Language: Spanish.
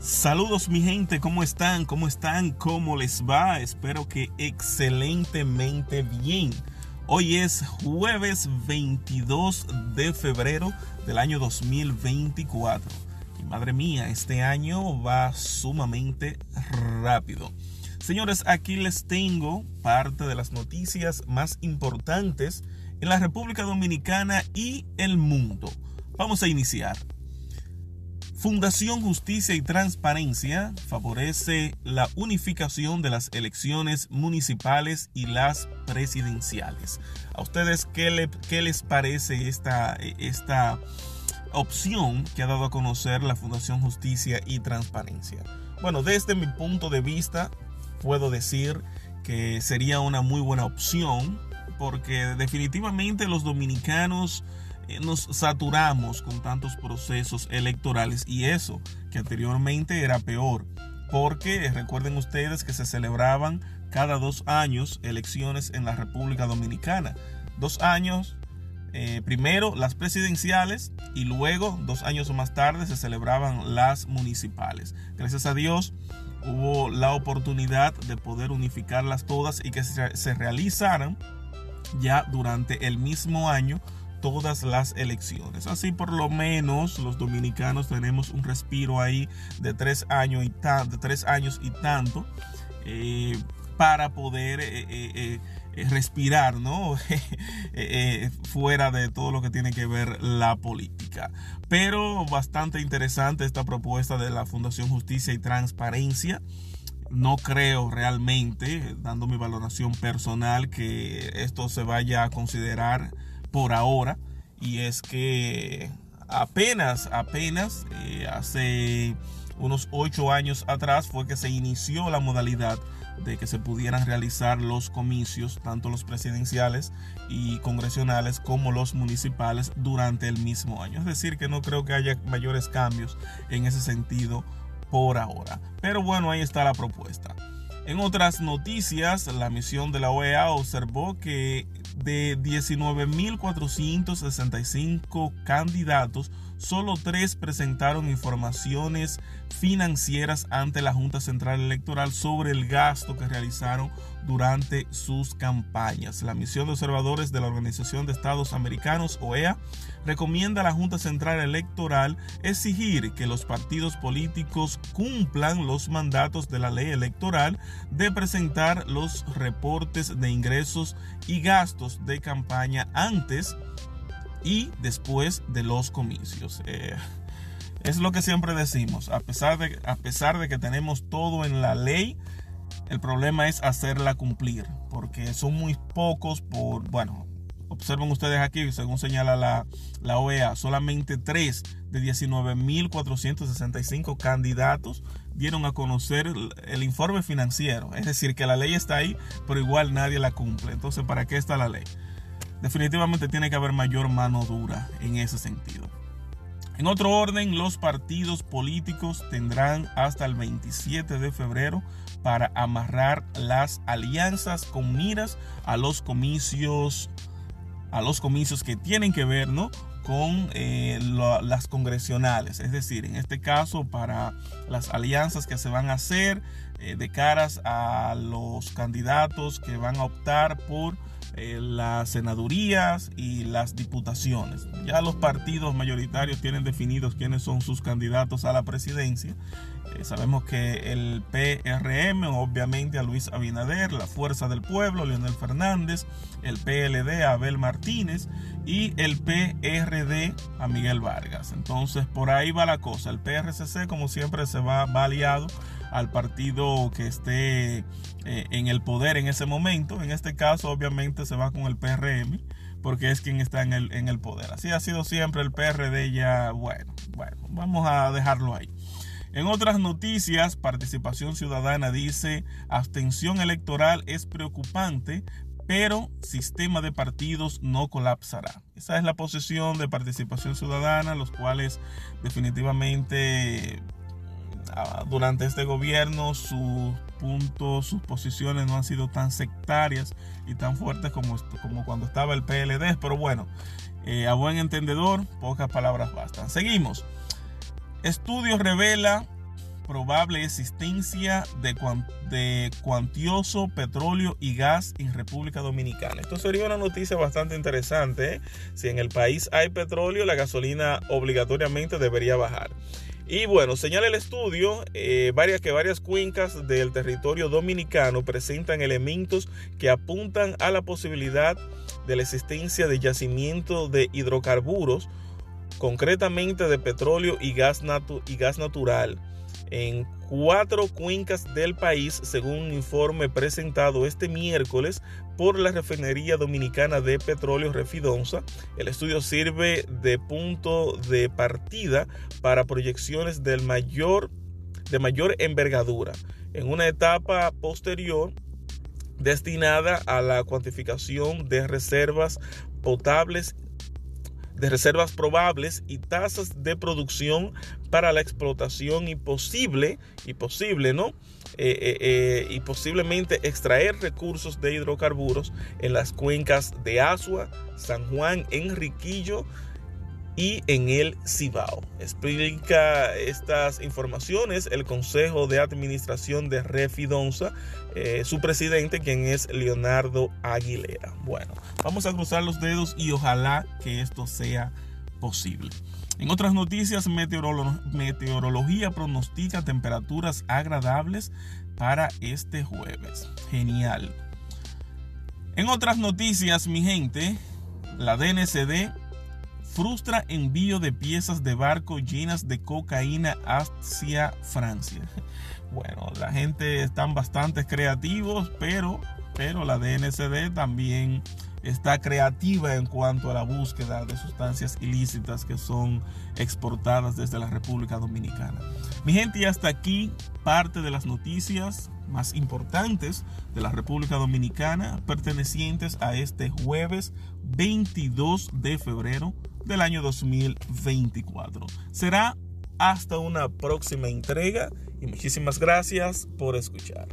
Saludos mi gente, ¿cómo están? ¿Cómo están? ¿Cómo les va? Espero que excelentemente bien. Hoy es jueves 22 de febrero del año 2024. Y madre mía, este año va sumamente rápido. Señores, aquí les tengo parte de las noticias más importantes en la República Dominicana y el mundo. Vamos a iniciar. Fundación Justicia y Transparencia favorece la unificación de las elecciones municipales y las presidenciales. ¿A ustedes qué, qué les parece esta, esta opción que ha dado a conocer la Fundación Justicia y Transparencia? Bueno, desde mi punto de vista, puedo decir que sería una muy buena opción porque definitivamente los dominicanos nos saturamos con tantos procesos electorales y eso que anteriormente era peor porque recuerden ustedes que se celebraban cada dos años elecciones en la República Dominicana. Dos años, eh, primero las presidenciales y luego, dos años más tarde, se celebraban las municipales. Gracias a Dios hubo la oportunidad de poder unificarlas todas y que se realizaran ya durante el mismo año todas las elecciones. Así por lo menos los dominicanos tenemos un respiro ahí de tres años y, de tres años y tanto eh, para poder eh, eh, respirar, ¿no? fuera de todo lo que tiene que ver la política. Pero bastante interesante esta propuesta de la Fundación Justicia y Transparencia no creo realmente, dando mi valoración personal, que esto se vaya a considerar por ahora y es que apenas, apenas eh, hace unos ocho años atrás fue que se inició la modalidad de que se pudieran realizar los comicios, tanto los presidenciales y congresionales como los municipales durante el mismo año. Es decir, que no creo que haya mayores cambios en ese sentido por ahora. Pero bueno, ahí está la propuesta. En otras noticias, la misión de la OEA observó que de 19.465 candidatos, solo tres presentaron informaciones financieras ante la Junta Central Electoral sobre el gasto que realizaron durante sus campañas. La misión de observadores de la Organización de Estados Americanos, OEA, recomienda a la Junta Central Electoral exigir que los partidos políticos cumplan los mandatos de la ley electoral de presentar los reportes de ingresos y gastos de campaña antes y después de los comicios. Eh, es lo que siempre decimos, a pesar, de, a pesar de que tenemos todo en la ley, el problema es hacerla cumplir, porque son muy pocos por, bueno, observen ustedes aquí, según señala la, la OEA, solamente 3 de 19.465 candidatos dieron a conocer el, el, informe financiero. Es decir, que la ley está ahí, pero igual nadie la cumple. Entonces, ¿para qué está la ley? Definitivamente tiene que haber mayor mano dura en ese sentido. En otro orden, los partidos políticos tendrán hasta el 27 de febrero para amarrar las alianzas con miras a los comicios a los comicios que tienen que ver con eh, las congresionales, es decir, en este caso para las alianzas que se van a hacer eh, de caras a los candidatos que van a optar por eh, las senadurías y las diputaciones. Ya los partidos mayoritarios tienen definidos quiénes son sus candidatos a la presidencia. Eh, sabemos que el PRM, obviamente a Luis Abinader, la Fuerza del Pueblo, Leonel Fernández, el PLD, Abel Martínez y el PRD a Miguel Vargas. Entonces por ahí va la cosa. El PRCC como siempre se va, va aliado al partido que esté eh, en el poder en ese momento. En este caso obviamente se va con el PRM porque es quien está en el, en el poder. Así ha sido siempre el PRD ya, bueno, bueno, vamos a dejarlo ahí. En otras noticias, Participación Ciudadana dice, abstención electoral es preocupante, pero sistema de partidos no colapsará. Esa es la posición de Participación Ciudadana, los cuales definitivamente durante este gobierno sus puntos, sus posiciones no han sido tan sectarias y tan fuertes como, como cuando estaba el PLD, pero bueno, eh, a buen entendedor, pocas palabras bastan. Seguimos. Estudio revela probable existencia de, de, cuantioso petróleo y gas en República Dominicana. Esto sería una noticia bastante interesante. ¿eh? Si en el país hay petróleo, la gasolina obligatoriamente debería bajar. Y bueno, señala el estudio eh, varias, que varias cuencas del territorio dominicano presentan elementos que apuntan a la posibilidad de la existencia de yacimiento de hidrocarburos, concretamente de petróleo y gas, y gas natural en cuatro cuencas del país, según un informe presentado este miércoles por la refinería dominicana de petróleo Refidonza. El estudio sirve de punto de partida para proyecciones mayor, de mayor envergadura. En una etapa posterior, destinada a la cuantificación de reservas potables de reservas probables y tasas de producción para la explotación y posible, y posible, ¿no? Eh, eh, eh, y posiblemente extraer recursos de hidrocarburos en las cuencas de Asua, San Juan, Enriquillo, y en el Cibao. Explica estas informaciones el Consejo de Administración de Refidonza, eh, su presidente, quien es Leonardo Aguilera. Bueno, vamos a cruzar los dedos y ojalá que esto sea posible. En otras noticias, meteorología pronostica temperaturas agradables para este jueves. Genial. En otras noticias, mi gente, la DNCD frustra envío de piezas de barco llenas de cocaína hacia Francia. Bueno, la gente están bastante creativos, pero, pero la DNCD también está creativa en cuanto a la búsqueda de sustancias ilícitas que son exportadas desde la República Dominicana. Mi gente, y hasta aquí parte de las noticias más importantes de la República Dominicana pertenecientes a este jueves 22 de febrero del año 2024. Será hasta una próxima entrega y muchísimas gracias por escuchar.